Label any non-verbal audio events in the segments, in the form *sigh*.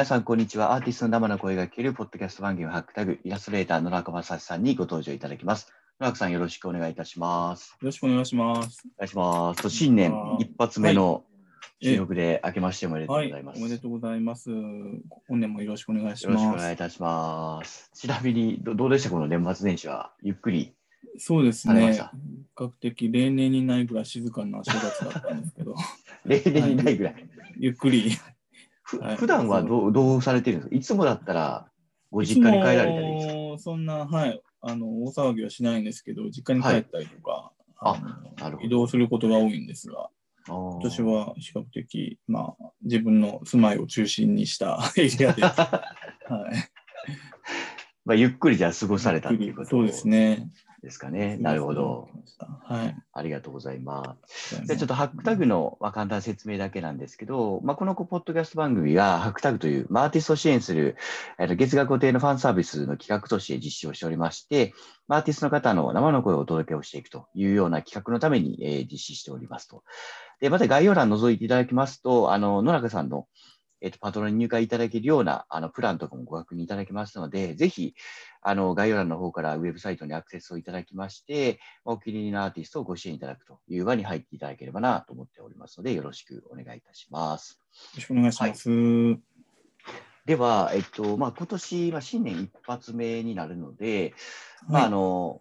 皆さん、こんにちは。アーティストの生の声が聞けるポッドキャスト番組ハックタグ、イラストレーター野中正さんにご登場いただきます。野中さん、よろしくお願いいたします。よろしくお願いします。お願いします。と新年一発目のえ収録で明けましておめでとうはい、ございます。おめでとうございます。本年もよろしくお願いしよろしくおます。願いいたします。ちなみにど、どうでした？この年末年始は、ゆっくり。そうですね。比較的例年にないぐらい静かな正月だったんですけど、*laughs* 例年にないぐらい。ゆっくり。ふはい。普段はどうどうされてるんですか？いつもだったら、ご実家に帰られたりですか？もそんな、はい、あの、大騒ぎはしないんですけど、実家に帰ったりとか、あのなるほど。移動することが多いんですが、今今年は比較的、まあ、自分の住まいを中心にした *laughs* エリアで、*laughs* はい。まあ、ゆっくりじゃあ過ごされたっていうことそうですね。ですかね。なるほど。。はい。ありがとうございます。じゃあちょっとハックタグの、まあ、簡単な説明だけなんですけど、まあ、このポッドキャスト番組がハックタグという、まあ、アーティストを支援する、えっと月額固定のファンサービスの企画として実施をしておりまして、まあアーティストの方の生の声をお届けをしていくというような企画のために、えー実施しておりますと。で、また概要欄覗いていただきますと、あの、野中さんの、えっと、パトロンに入会いただけるような、あの、プランとかもご確認いただけますので、ぜひ、あの、概要欄の方からウェブサイトにアクセスをいただきまして、お気に入りのアーティストをご支援いただくという輪に入っていただければなと思っておりますので、よろしくお願いいたします。よろしくお願いします。では、えっと、まあ、今年、まあ、新年一発目になるので、まあ、はいあの、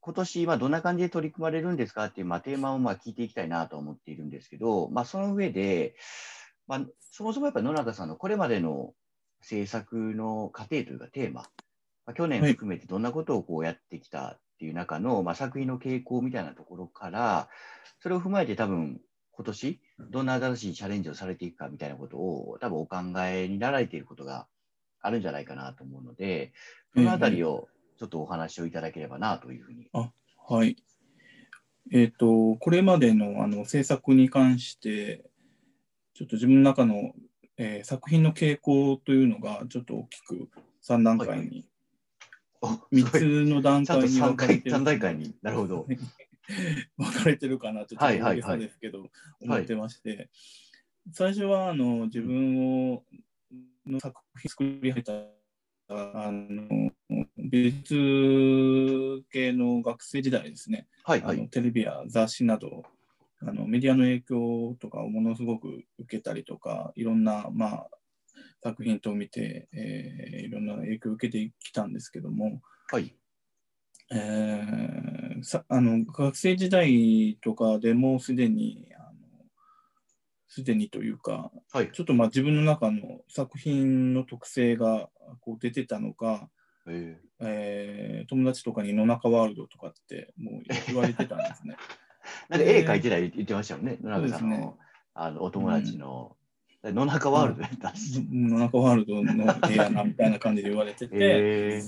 今年、まあ、どんな感じで取り組まれるんですかっていう、まあ、テーマを、まあ、聞いていきたいなと思っているんですけど、まあ、その上で、まあ、そもそもやっぱ野中さんのこれまでの制作の過程というかテーマ、まあ、去年はい含めてどんなことをこうやってきたっていう中の、まあ、作品の傾向みたいなところから、それを踏まえて多分、今年、どんな新しいチャレンジをされていくかみたいなことを、多分お考えになられていることがあるんじゃないかなと思うので、そのあたりをちょっとお話をいただければなというふうに。はい。えっ、と、これまでのあの制作に関して、ちょっと自分の中の、えー作品の傾向というのが、ちょっと大きく3段階に、お3すごいつの段階に3回、分かれてる。三段階になるほど。*laughs* 分かれてるかなと、ちょっとはいはいはい大げさですけど、思ってまして、最初はあの自分をの作品作り始めたあの美術系の学生時代ですね、はいはい。あのテレビや雑誌などあのメディアの影響とかをものすごく受けたりとかいろんな、まあ、作品と見て、えーいろんな影響を受けてきたんですけども、はい。えーさあの学生時代とかでもすでにすでにというかはい。ちょっとまあ自分の中の作品の特性がこう出てたのか、ええー友達とかに野中ワールドとかってもう言われてたんですね。*laughs* ー、なんか絵描いてたり言ってましたよね、野中さんね。あのお友達の、野中ワールドやったし。野中ワールドの絵やなみたいな感じで言われてて、え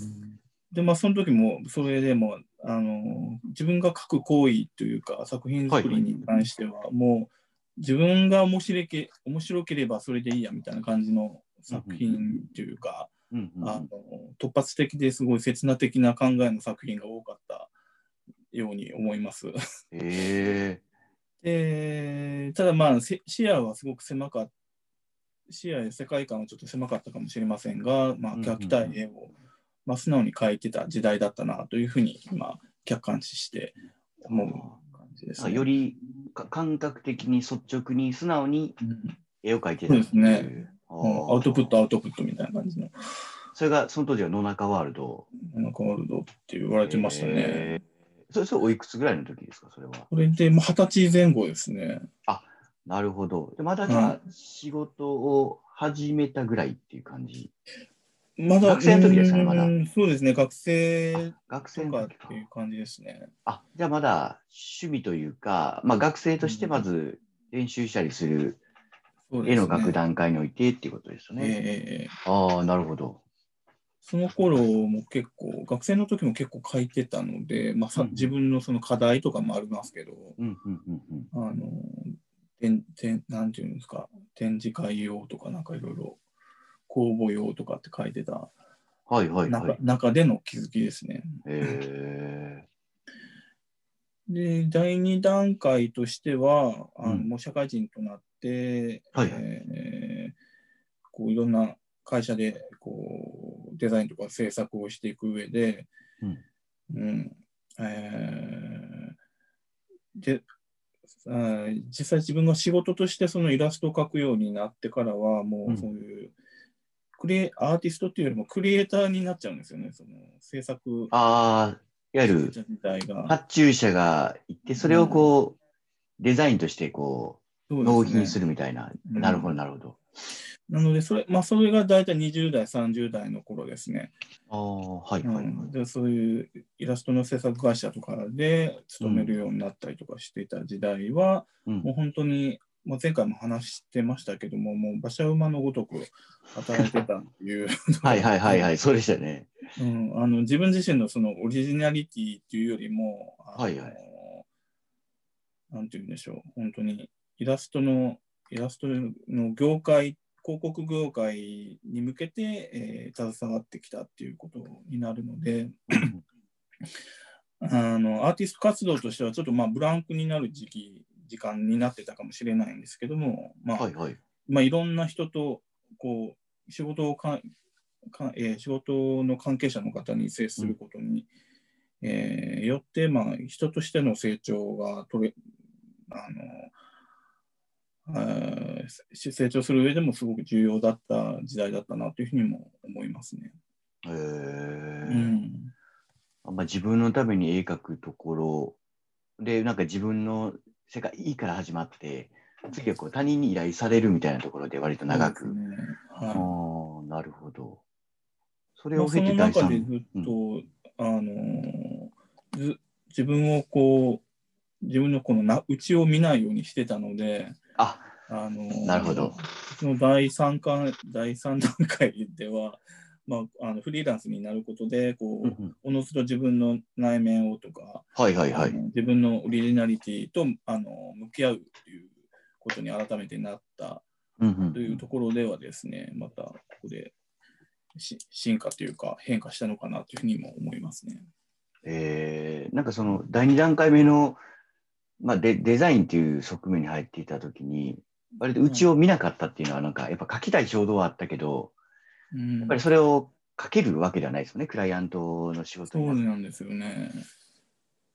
でまあその時もそれでもあの自分が書く行為というか作品作りに関してはもう自分が面白け面白ければそれでいいやみたいな感じの作品というか、ーうんうんうん。あの突発的ですごい刹那的な考えの作品が多かったように思います。えでただまあせ視野はすごく狭かった視野や世界観はちょっと狭かったかもしれませんが、まあ、うんうん描きたい絵を、まあ、素直に描いてた時代だったなというふうに今客観視して思う感じです、ね。ーよりか感覚的に率直に素直にうん絵を描いてたそうですねアウトプットアウトプットみたいな感じのそれがその当時は野中ワールド。なんかワールドって言われてましたね。えーそれ、それおいくつぐらいの時ですか、それは？これでもう二十歳前後ですね。なるほど。でまだじゃあ、仕事を始めたぐらいっていう感じ？まだ学生の時ですかねまだうんそうですね、学生学生とかっの時かて。いう感じですね。あ、じゃあまだ趣味というか、まあ学生としてまず練習したりする絵の描く段階においてっていうことですよええね。ええああ、なるほど。その頃も結構、学生の時も結構書いてたので、まあさうん自分のその課題とかもありますけど、うんうんうんうん。なんていうんですか、展示会用とかなんかいろいろ公募用とかって書いてたはいはい中,、はい。中での気づきですね。えで、第2段階としては、あのうんもう社会人となって、はいえーこういろんな会社でこうデザインとか制作をしていく上で、うんえー、であ実際自分が仕事としてそのイラストを描くようになってからはもうそういう、クリエアーティストっていうよりもクリエイターになっちゃうんですよね、その制作。ああ、いわゆる発注者がいて、それをこう、うん、デザインとしてこう、納品するみたいな。なるほど、なるほど。なので、それ、まあ、それが大体20代、30代の頃ですね。ああ、はい、はい、うん、で。そういうイラストの制作会社とかで勤めるようになったりとかしていた時代は、うん、もう本当に、まあ、前回も話してましたけども、もう馬車馬のごとく働いてたっていう *laughs* はいはいはいはい、そうでしたね。うん、あの自分自身のそのオリジナリティっていうよりも、はいはい、なんて言うんでしょう、本当にイラストの、イラストの業界広告業界に向けて、えー、携わってきたっていうことになるのであのアーティスト活動としてはちょっとまあブランクになる時期時間になってたかもしれないんですけども、まあ、はいはい。まあ、いろんな人とこう仕事をかか、えー、仕事の関係者の方に接することに、うん、えー、よって、まあ、人としての成長が取れあの成長する上でもすごく重要だった時代だったなというふうにも思いますね。へえうん、まあ、自分のために絵描くところでなんか自分の世界いいから始まって次はこう他人に依頼されるみたいなところで割と長く。ね。はい、なるほど。それを経て第3、まあ、その中でずっと、うん、あの自分をこう自分のこのな内を見ないようにしてたので、あ、あのなるほど。その第3巻第3段階では、まあ、あのフリーランスになることでこう、おのずと自分の内面をとか、はいはいはい、自分のオリジナリティとあの向き合うということに改めてなったというところではですね、またここで進化というか変化したのかなというふうにも思いますね。えー、なんかその第2段階目のまあデ、デザインっていう側面に入っていたときに、割とうちを見なかったっていうのは、なんか、やっぱ書きたい衝動はあったけど、うん、やっぱりそれを書けるわけではないですよね、クライアントの仕事そうなんですよね。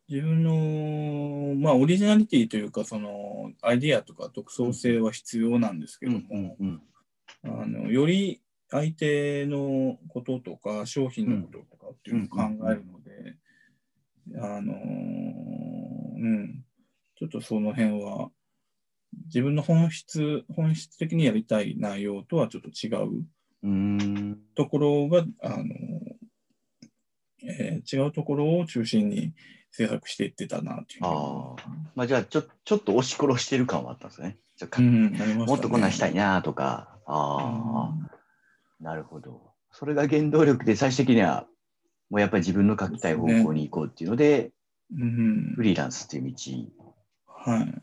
自分の、まあ、オリジナリティというか、その、アイディアとか独創性は必要なんですけども、あのより相手のこととか、商品のこととかっていうのを考えるので、あの、うん、ちょっとその辺は、自分の本質、本質的にやりたい内容とはちょっと違うところが、あの、えー、違うところを中心に制作していってたなっていう。あまあ、じゃあちょ、ちょっと押し殺してる感はあったんですね。うん、ねもっとこんなんしたいなとか。ああ、なるほど。それが原動力で最終的には、もうやっぱり自分の書きたい方向に行こうっていうので、うん、フリーランスっていう道はい。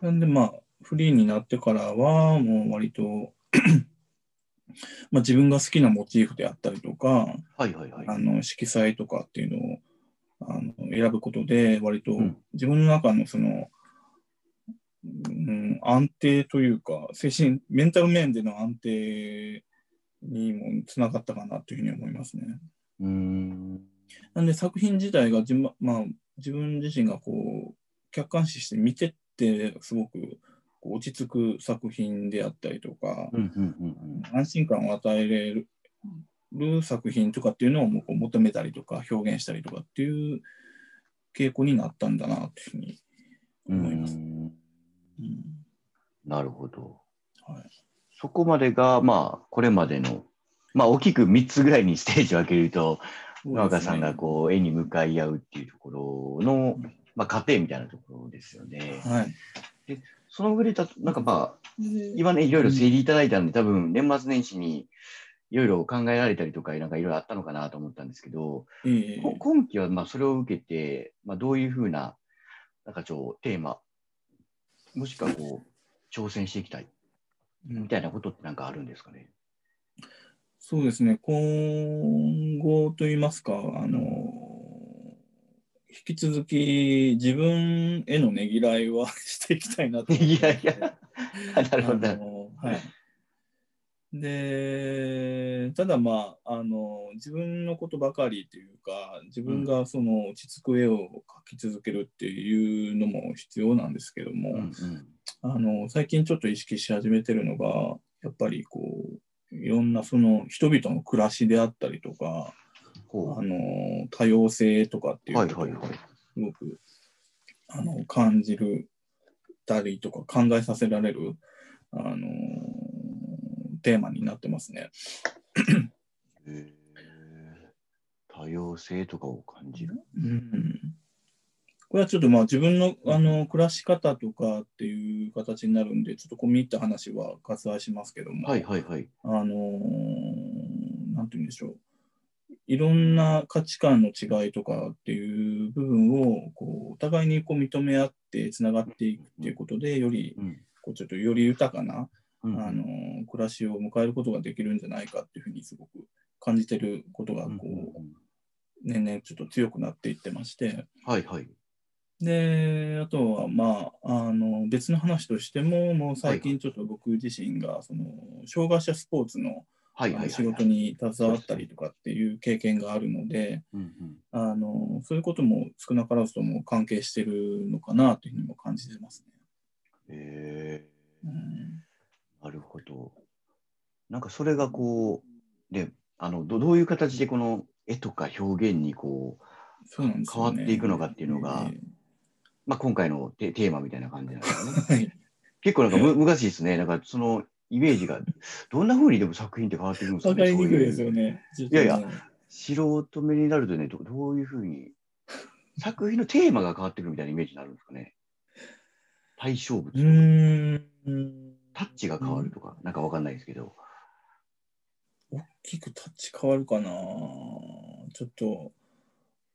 なんでまあ、フリーになってからは、もう割と *clears throat* まあ自分が好きなモチーフであったりとか、はいはいはい、あの色彩とかっていうのをあの選ぶことで、割と自分の中のその、うん、安定というか、精神、メンタル面での安定にもつながったかなというふうに思いますね。うんなんで作品自体がじ、まあ、自分自身がこう客観視して見てってすごく落ち着く作品であったりとか、安心感を与えれるる作品とかっていうのをもう求めたりとか表現したりとかっていう傾向になったんだなというふうに思います。うんなるほど。はい、そこまでが、まあ、これまでの、まあ、大きく3つぐらいにステージを分けると、野中、さんがこう絵に向かい合うっていうところの、まあ、過程みたいなところですよね。はい、でその上でた、なんかまあ、今ね、いろいろ整理いただいたんで、多分年末年始にいろいろ考えられたりとか、なんかいろいろあったのかなと思ったんですけど、えー、今期はまあそれを受けて、まあ、どういうふうな、なんかちょテーマ、もしくはこう、挑戦していきたいみたいなことってなんかあるんですかね？そうですね、今後といいますか、あの、引き続き自分へのねぎらいはしていきたいなと。ねぎらいや、なるほど。はい。で、ただまあ、あの、自分のことばかりというか、自分がその落ち着く絵を描き続けるっていうのも必要なんですけども、うんうんあの、最近ちょっと意識し始めてるのが、やっぱりこう、いろんなその人々の暮らしであったりとか、ほあの、多様性とかってういうことを。すごく、あの、感じるたりとか考えさせられる、あの、テーマになってますね。多様性とかを感じる。うんこれはちょっとまあ自分のあの暮らし方とかっていう形になるんで、ちょっと込み入った話は割愛しますけども、はいはいはい。あのーなんて言うんでしょう。いろんな価値観の違いとかっていう部分をこうお互いにこう認め合ってつながっていくっていうことで、よりうんこうちょっとより豊かな、うんあのー暮らしを迎えることができるんじゃないかっていうふうにすごく感じてることがこう年々ちょっと強くなっていってまして。はいはい。で、あとは、まあ、あの別の話としても、もう最近ちょっと僕自身が、その障害者スポーツのはいはいはい。仕事に携わったりとかっていう経験があるので、うんうんあのそういうことも少なからずとも関係してるのかなというふうにも感じてますね。へうんーなるほど。なんかそれがこう、で、あのどどういう形でこの絵とか表現にこう、変わっていくのかっていうのがえまあ、今回のテテーマみたいな感じなんですよね。え *laughs* はい結構なんかむ難しいですね。なんかそのイメージが、どんな風にでも作品って変わっていくんですかわね。かりにくいですよね。いやいや素人目になるとね、どどういう風に、作品のテーマが変わってくるみたいなイメージになるんですかね。対象物とうか。タッチが変わるとか、なんかわかんないですけど。大きくタッチ変わるかなちょっと、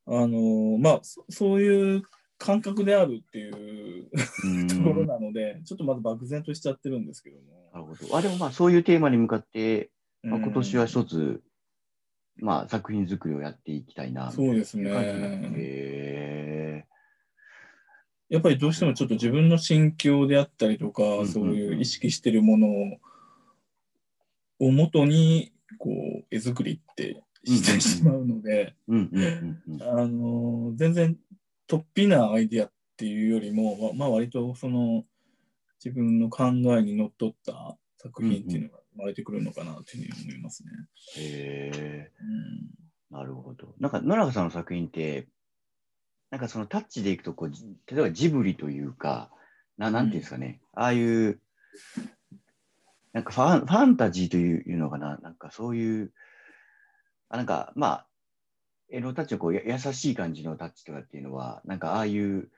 あのまあそ、そういう感覚であるっていうところなので、ちょっとまだ漠然としちゃってるんですけども。なるほど。あ、でもまあそういうテーマに向かって、まあ、うん今年は一つ、まあ作品作りをやっていきたいな。そうですねへやっぱりどうしてもちょっと自分の心境であったりとか、んうんそういう意識してるものを元に、こう、絵作りってしてしまうので。あの全然突飛なアイディアっていうよりも、ままあ割とその自分の考えにのっとった作品っていうのが生まれてくるのかなというふうに思いますね。へえ。うんなるほど。なんか野中さんの作品って、なんかそのタッチでいくとこう、じ例えばジブリというか、ななんていうんですかね、ああいう、なんかファンファンタジーというのかな、なんかそういう、あなんかまあ、絵のタッチのこうや優しい感じのタッチとかっていうのは、なんかああいう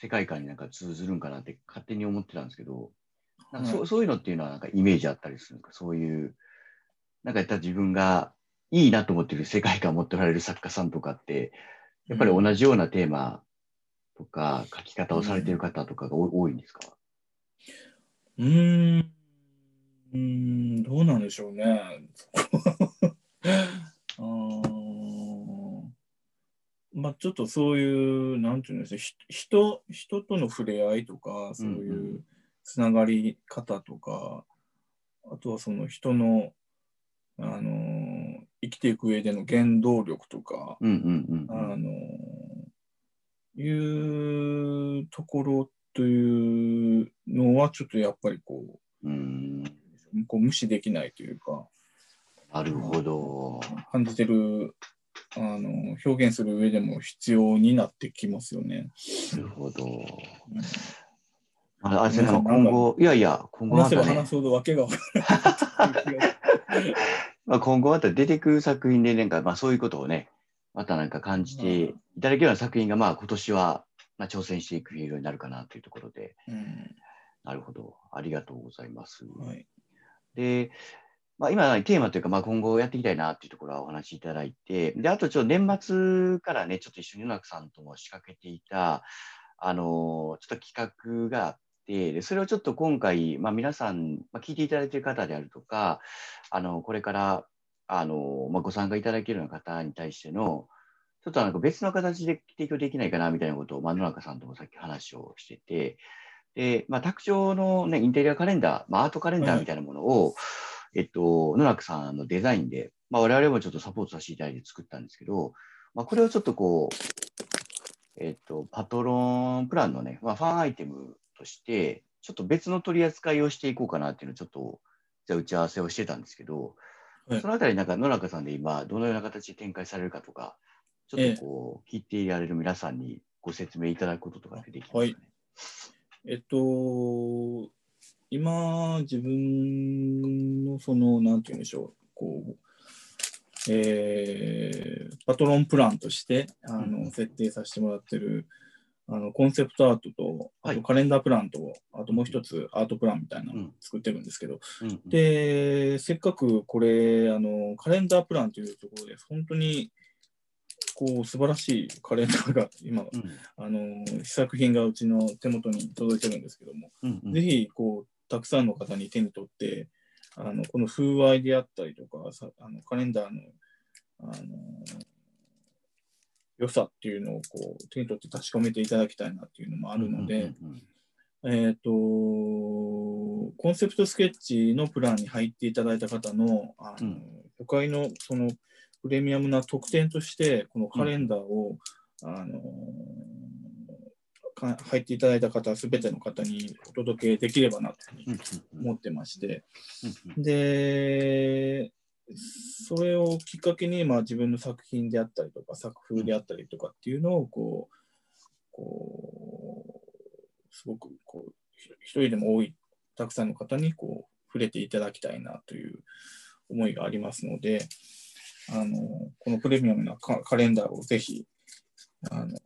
世界観になんか通ずるんかなって勝手に思ってたんですけど、なんかそ,、はうそういうのっていうのはなんかイメージあったりするのか、そういう、なんかやったら自分がいいなと思ってる世界観を持っておられる作家さんとかって、やっぱり同じようなテーマとか書き方をされてる方とかが多多いんですか、うーん、うーん。どうなんでしょうね。*laughs* あーまあちょっとそういう、なんていうんですか、ひ人人との触れ合いとか、そううんいうつながり方とか、あとはその人の、あのー生きていく上での原動力とか、うんうんうんうん。あのいうところというのはちょっとやっぱりこうーんうこう無視できないというかなるほど。感じてるあの表現する上でも必要になってきますよね。なるほど。うんああれ今後、いやいや、今後ね話せば話、すほどわけが分からない *laughs* まあ、今後また出てくる作品で、なんか、まあ、そういうことをね、またなんか感じていただけるような作品が、まあ、今年は、まあ、挑戦していくようになるかなというところで、うんなるほど。ありがとうございます。はいで、まあ、今、テーマというか、まあ、今後やっていきたいなというところはお話しいただいて、で、あと、ちょっと年末からね、ちょっと一緒に野中さんとも仕掛けていた、あの、ちょっと企画があって、でそれをちょっと今回、まあ、皆さん、まあ、聞いていただいている方であるとか、あの、これから、あの、まあ、ご参加いただけるような方に対しての、ちょっとなんか別の形で提供できないかなみたいなことを、まあ、野中さんともさっき話をしてて、で、まあ、卓上の、ね、インテリアカレンダー、まあ、アートカレンダーみたいなものを、えっと、野中さんのデザインで、まあ、我々もちょっとサポートさせていただいて作ったんですけど、まあ、これをちょっとこう、えっと、パトロンプランのね、まあ、ファンアイテムとして、ちょっと別の取り扱いをしていこうかなっていうのをちょっと、じゃ打ち合わせをしてたんですけど、はい、そのあたり、なんか野中さんで今、どのような形で展開されるかとか、ちょっとこう、聞いていられる皆さんにご説明いただくこととかできますかね？はい、えっと、今、自分のその、なんて言うんでしょう、こう、えー、パトロンプランとしてあの、うん、設定させてもらってるあのコンセプトアートと、あとカレンダープランと、はい、あともう一つアートプランみたいなのを作ってるんですけど、うん、で、せっかくこれあの、カレンダープランというところで、本当にこう素晴らしいカレンダーが今、うん、あの試作品がうちの手元に届いてるんですけども、うんうん、ぜひこうたくさんの方に手に取ってあのこの風合いであったりとかさあのカレンダーのあの良さっていうのをこう手に取って確かめていただきたいなっていうのもあるので、えっ、と、コンセプトスケッチのプランに入っていただいた方の、あの、初回のそのプレミアムな特典として、このカレンダーを、うん、あの入っていただいた方、すべての方にお届けできればなと思ってまして、で、それをきっかけに、まあ、自分の作品であったりとか、作風であったりとかっていうのを、こう、こうすごくこう一人でも多い、たくさんの方にこう触れていただきたいなという思いがありますので、あのこのプレミアムなカレンダーをぜひあの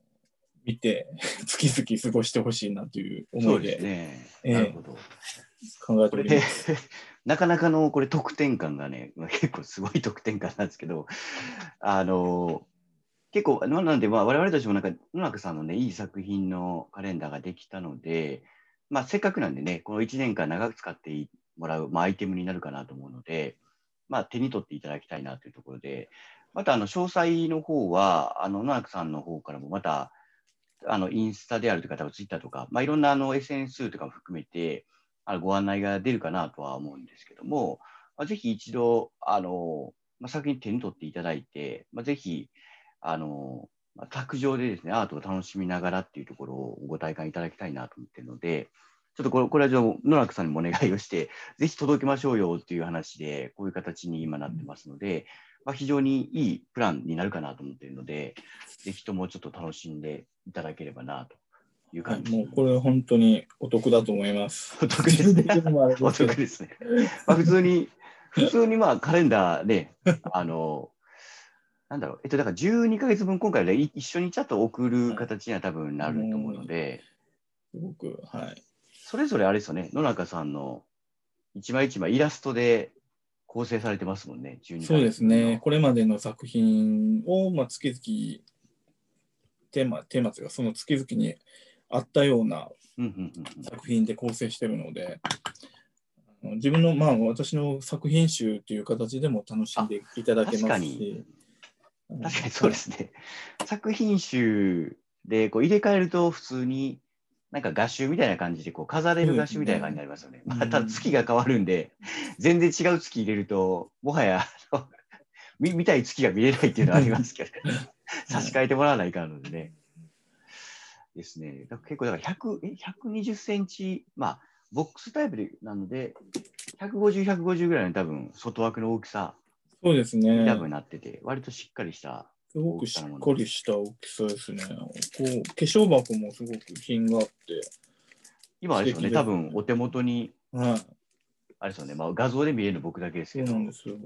見て、*laughs* 月々過ごしてほしいなという思いで、でね。えー、なるほど。考えております。*laughs* なかなかのこれ得点感がね、結構すごい得点感なんですけど、あの結構、なので、まあ、我々たちもなんか、野中さんのね、いい作品のカレンダーができたので、まあ、せっかくなんでね、この1年間長く使ってもらう、まあ、アイテムになるかなと思うので、まあ、手に取っていただきたいなというところで、また、あの、詳細の方は、あの、野中さんの方からもまた、あの、インスタであるとか、多分ツイッターとか、まあ、いろんなあの SNS とかも含めて、あのご案内が出るかなとは思うんですけども、まあ、ぜひ一度、あの、まあ、作品手に取っていただいて、まあ、ぜひ、あの、まあ、卓上でですね、アートを楽しみながらっていうところをご体感いただきたいなと思ってるので、ちょっとこれこれは野中さんにもお願いをして、ぜひ届けましょうよっていう話で、こういう形に今なってますので、まあ、非常にいいプランになるかなと思っているので、ぜひともちょっと楽しんでいただければなという感じ、もうこれ本当にお得だと思います。*laughs* お得ですね。お得ですね。まあ、普通に、*laughs* 普通にまあカレンダーで、あの、なんだろう、えっと、だから12か月分、今回で一緒にちょっと送る形には多分なると思うので、すごく、はい。それぞれあれですよね、野中さんの一枚一枚イラストで構成されてますもんね、12そうですね、これまでの作品を、まあ、月々、テーマ、テーマというか、その月々にあったような作品で構成してるので、自分の、まあ、私の作品集っていう形でも楽しんでいただけますし。確かにそうですね。作品集でこう入れ替えると普通になんか画集みたいな感じでこう飾れる画集みたいな感じになりますよね。ねまた月が変わるんで、全然違う月入れると、もはや見見たい月が見れないっていうのはありますけど、*laughs* 差し替えてもらわないかんのでね。ですね。だ結構だから100え120センチ、まあ、ボックスタイプでなので、150、150ぐらいの多分外枠の大きさそうですね。多分なってて、割としっかりしたすごくしっかりした大きさですね。こう化粧箱もすごく品があって。今あれですよね、多分お手元に、はい、あれですよね、まあ、画像で見える僕だけですけど。そうなんですよ。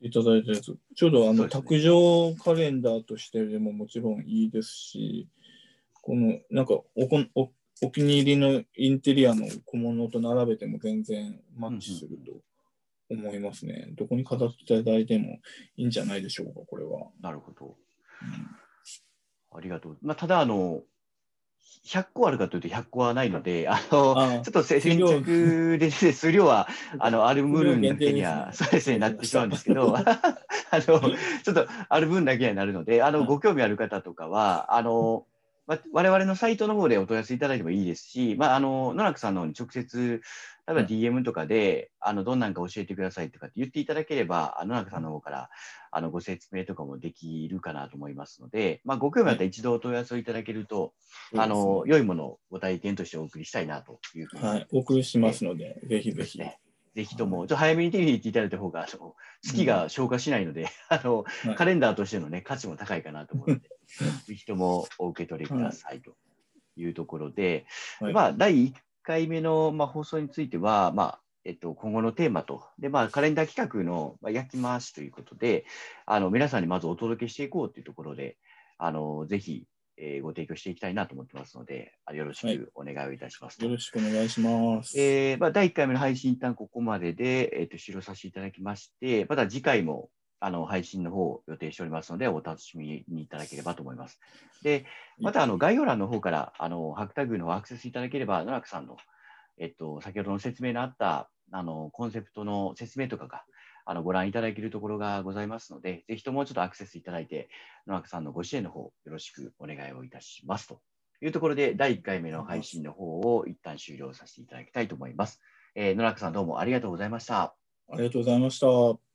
いただいたやつ。ちょうどあの、ね、卓上カレンダーとしてでももちろんいいですし、このなんかおこおお気に入りのインテリアの小物と並べても全然マッチすると思いますね。うんうん、どこに飾っていただいてもいいんじゃないでしょうか、これは。なるほど。うん、ありがとう。まあ、ただ、あの、100個あるかというと100個はないので、あのちょっと先着で、*laughs* 数量は *laughs* あのある分だけには、そうですね、なってしまうんですけど、*laughs* あのちょっとある分だけになるので、あのご興味ある方とかは、あのまあ、我々のサイトの方でお問い合わせいただいてもいいですし、まあ、あの野中さんの方に直接、例えば DM とかで、うん、あのどんなんか教えてくださいとかって言っていただければ、野中さんの方からあのご説明とかもできるかなと思いますので、まあ、ご興味あったら一度お問い合わせをいただけると、はい、あの良いものをご体験としてお送りしたいなというふうに、はい、お送りしますので、ぜひぜひ。ぜひとも、ちょっと早めに手に入れていただいた方が、あの月が消化しないので、うん、あの、はい、カレンダーとしての、ね、価値も高いかなと思うので、ぜひともお受け取りくださいというところで、はい、まあ、第1回目の、まあ、放送については、まあえっと、今後のテーマと、でまあ、カレンダー企画の、まあ、焼き回しということで、あの皆さんにまずお届けしていこうというところで、あのぜひえー、ご提供していきたいなと思ってますので、よろしくお願いいたします、はい、よろしくお願いします。えーまあ、第1回目の配信、一旦ここまでで、えーと、終了させていただきまして、また次回もあの配信の方を予定しておりますので、お楽しみにいただければと思います。で、またあの概要欄の方からあのハックタグのアクセスいただければ、野中さんの、えっと、先ほどの説明のあったあのコンセプトの説明とかがあのご覧いただけるところがございますので、ぜひともちょっとアクセスいただいて、野中さんのご支援の方、よろしくお願いをいたしますというところで、第1回目の配信の方を一旦終了させていただきたいと思います。えー、野中さん、どうもありがとうございました。ありがとうございました。